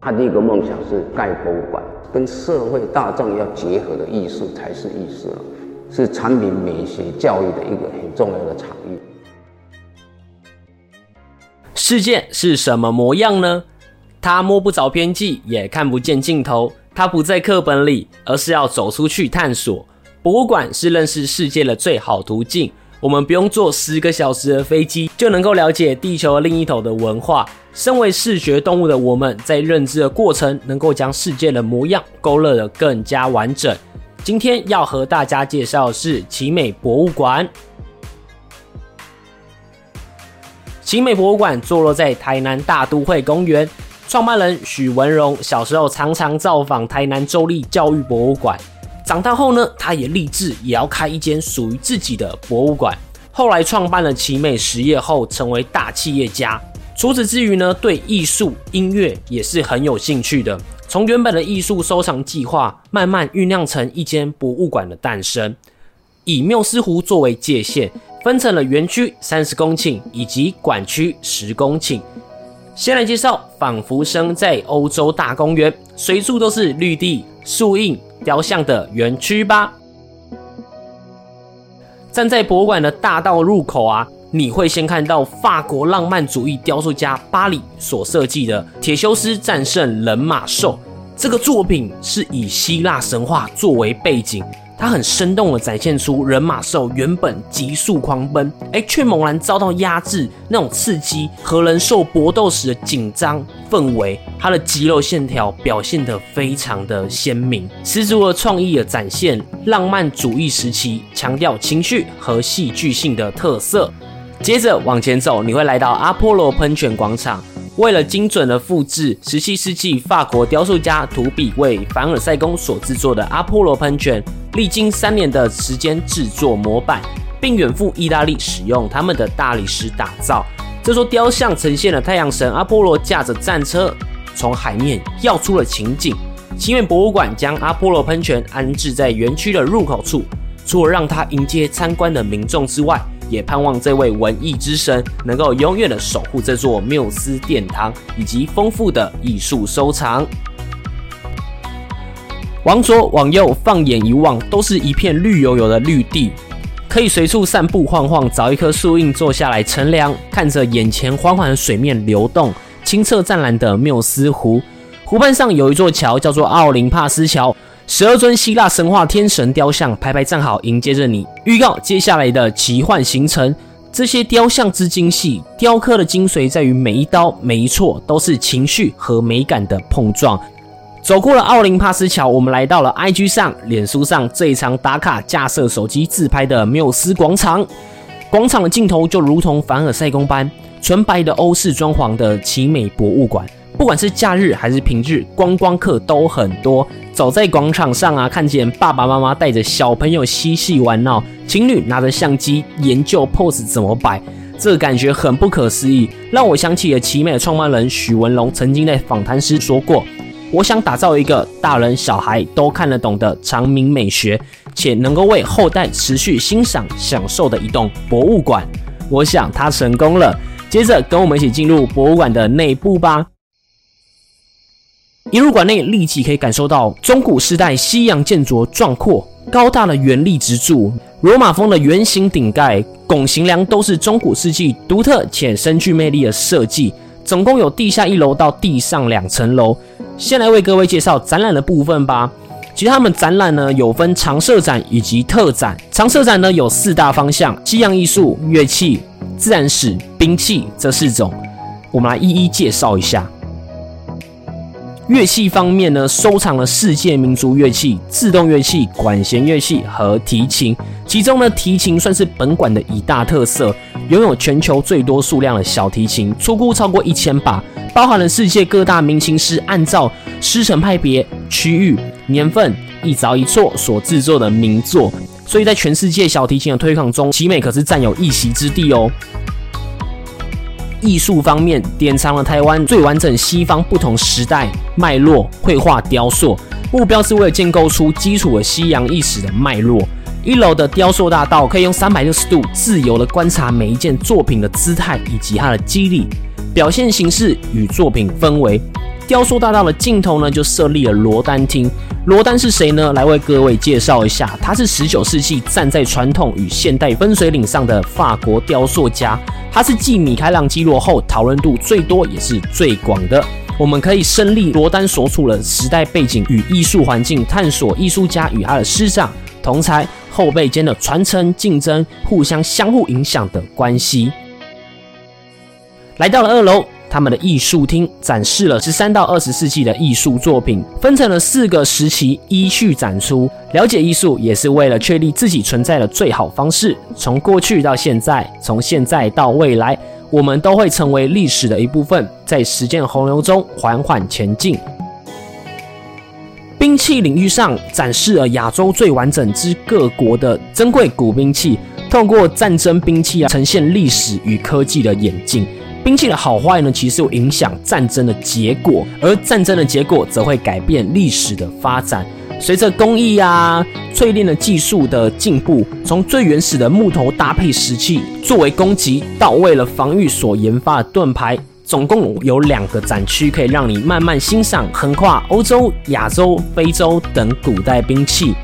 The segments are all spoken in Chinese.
他第一个梦想是盖博物馆，跟社会大众要结合的艺术才是艺术，是产品美学教育的一个很重要的场域。世界是什么模样呢？它摸不着边际，也看不见尽头。它不在课本里，而是要走出去探索。博物馆是认识世界的最好途径。我们不用坐十个小时的飞机，就能够了解地球另一头的文化。身为视觉动物的我们，在认知的过程，能够将世界的模样勾勒得更加完整。今天要和大家介绍的是奇美博物馆。奇美博物馆坐落在台南大都会公园，创办人许文荣小时候常常造访台南州立教育博物馆。长大后呢，他也立志也要开一间属于自己的博物馆。后来创办了奇美实业后，成为大企业家。除此之余呢，对艺术、音乐也是很有兴趣的。从原本的艺术收藏计划，慢慢酝酿成一间博物馆的诞生。以缪斯湖作为界限，分成了园区三十公顷以及馆区十公顷。先来介绍，仿佛生在欧洲大公园，随处都是绿地、树荫。雕像的园区吧。站在博物馆的大道入口啊，你会先看到法国浪漫主义雕塑家巴里所设计的铁修斯战胜人马兽。这个作品是以希腊神话作为背景。它很生动地展现出人马兽原本急速狂奔，哎，却猛然遭到压制，那种刺激和人兽搏斗时的紧张氛围，它的肌肉线条表现得非常的鲜明，十足的创意的展现，浪漫主义时期强调情绪和戏剧性的特色。接着往前走，你会来到阿波罗喷泉广场。为了精准的复制17世纪法国雕塑家图比为凡尔赛宫所制作的阿波罗喷泉，历经三年的时间制作模板，并远赴意大利使用他们的大理石打造。这座雕像呈现了太阳神阿波罗驾着战车从海面跃出的情景。奇美博物馆将阿波罗喷泉安置在园区的入口处，除了让它迎接参观的民众之外，也盼望这位文艺之神能够永远的守护这座缪斯殿堂以及丰富的艺术收藏。往左往右，放眼一望，都是一片绿油油的绿地，可以随处散步晃晃，找一棵树荫坐下来乘凉，看着眼前缓缓的水面流动，清澈湛蓝的缪斯湖。湖畔上有一座桥，叫做奥林帕斯桥。十二尊希腊神话天神雕像排排站好，迎接着你，预告接下来的奇幻行程。这些雕像之精细，雕刻的精髓在于每一刀每一错都是情绪和美感的碰撞。走过了奥林帕斯桥，我们来到了 IG 上、脸书上最常打卡架设手机自拍的缪斯广场。广场的尽头就如同凡尔赛宫般，纯白的欧式装潢的奇美博物馆。不管是假日还是平日，观光客都很多。走在广场上啊，看见爸爸妈妈带着小朋友嬉戏玩闹，情侣拿着相机研究 pose 怎么摆，这感觉很不可思议，让我想起了奇美的创办人许文龙曾经在访谈时说过：“我想打造一个大人小孩都看得懂的长明美学，且能够为后代持续欣赏享受的一栋博物馆。”我想他成功了。接着跟我们一起进入博物馆的内部吧。一入馆内，立即可以感受到中古时代西洋建筑壮阔高大的圆立支柱、罗马风的圆形顶盖、拱形梁，都是中古世纪独特且深具魅力的设计。总共有地下一楼到地上两层楼。先来为各位介绍展览的部分吧。其实他们展览呢有分常设展以及特展。常设展呢有四大方向：西洋艺术、乐器、自然史、兵器这四种。我们来一一介绍一下。乐器方面呢，收藏了世界民族乐器、自动乐器、管弦乐器和提琴。其中呢，提琴算是本馆的一大特色，拥有全球最多数量的小提琴，出估超过一千把，包含了世界各大名琴师按照师承派别、区域、年份一凿一错所制作的名作。所以在全世界小提琴的推广中，奇美可是占有一席之地哦。艺术方面，典藏了台湾最完整西方不同时代脉络绘画雕塑，目标是为了建构出基础的西洋意识的脉络。一楼的雕塑大道可以用三百六十度自由地观察每一件作品的姿态以及它的肌理表现形式与作品氛围。雕塑大道的尽头呢，就设立了罗丹厅。罗丹是谁呢？来为各位介绍一下，他是十九世纪站在传统与现代分水岭上的法国雕塑家。他是继米开朗基罗后讨论度最多也是最广的。我们可以身历罗丹所处的时代背景与艺术环境，探索艺术家与他的师长、同才、后辈间的传承、竞争、互相相互影响的关系。来到了二楼。他们的艺术厅展示了十三到二十世纪的艺术作品，分成了四个时期依序展出。了解艺术也是为了确立自己存在的最好方式。从过去到现在，从现在到未来，我们都会成为历史的一部分，在时间洪流中缓缓前进。兵器领域上展示了亚洲最完整之各国的珍贵古兵器，透过战争兵器啊，呈现历史与科技的演进。兵器的好坏呢，其实会影响战争的结果，而战争的结果则会改变历史的发展。随着工艺啊、淬炼的技术的进步，从最原始的木头搭配石器作为攻击，到为了防御所研发的盾牌，总共有两个展区可以让你慢慢欣赏横跨欧洲、亚洲、非洲等古代兵器。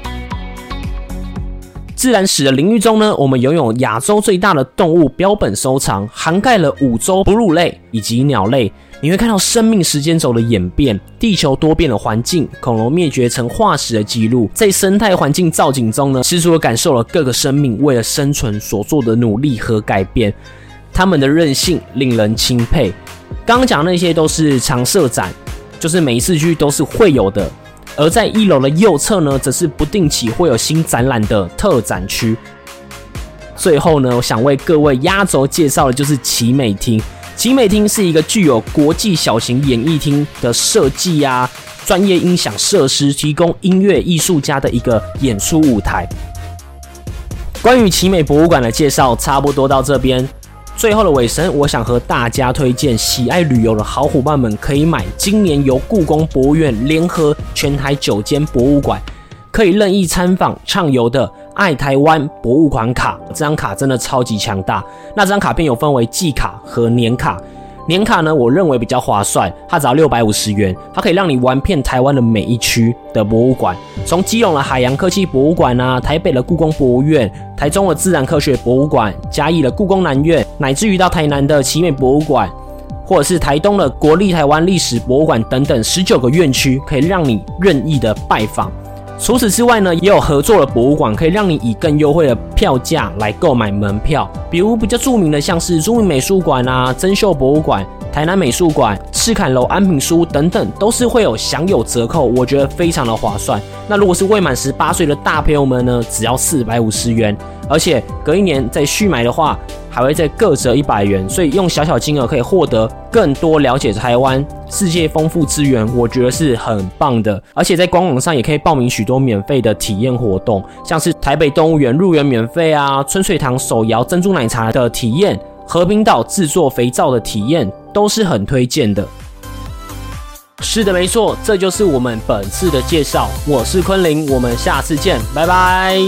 自然史的领域中呢，我们拥有亚洲最大的动物标本收藏，涵盖了五洲哺乳类以及鸟类。你会看到生命时间轴的演变，地球多变的环境，恐龙灭绝成化石的记录，在生态环境造景中呢，十足的感受了各个生命为了生存所做的努力和改变，他们的韧性令人钦佩。刚刚讲的那些都是常设展，就是每一次去都是会有的。而在一楼的右侧呢，则是不定期会有新展览的特展区。最后呢，我想为各位压轴介绍的就是奇美厅。奇美厅是一个具有国际小型演艺厅的设计啊，专业音响设施，提供音乐艺术家的一个演出舞台。关于奇美博物馆的介绍，差不多到这边。最后的尾声，我想和大家推荐，喜爱旅游的好伙伴们可以买今年由故宫博物院联合全台九间博物馆，可以任意参访畅游的爱台湾博物馆卡。这张卡真的超级强大。那张卡片有分为季卡和年卡。年卡呢，我认为比较划算，它只要六百五十元，它可以让你玩遍台湾的每一区的博物馆，从基隆的海洋科技博物馆啊，台北的故宫博物院，台中的自然科学博物馆，嘉义的故宫南院，乃至于到台南的奇美博物馆，或者是台东的国立台湾历史博物馆等等十九个院区，可以让你任意的拜访。除此之外呢，也有合作的博物馆，可以让你以更优惠的票价来购买门票。比如比较著名的，像是著名美术馆啊、珍秀博物馆、台南美术馆、赤崁楼安品书屋等等，都是会有享有折扣，我觉得非常的划算。那如果是未满十八岁的大朋友们呢，只要四百五十元，而且隔一年再续买的话，还会再各折一百元，所以用小小金额可以获得更多了解台湾世界丰富资源，我觉得是很棒的。而且在官网上也可以报名许多免费的体验活动，像是台北动物园入园免费啊，春水堂手摇珍珠奶茶的体验，和平岛制作肥皂的体验，都是很推荐的。是的，没错，这就是我们本次的介绍。我是昆凌，我们下次见，拜拜。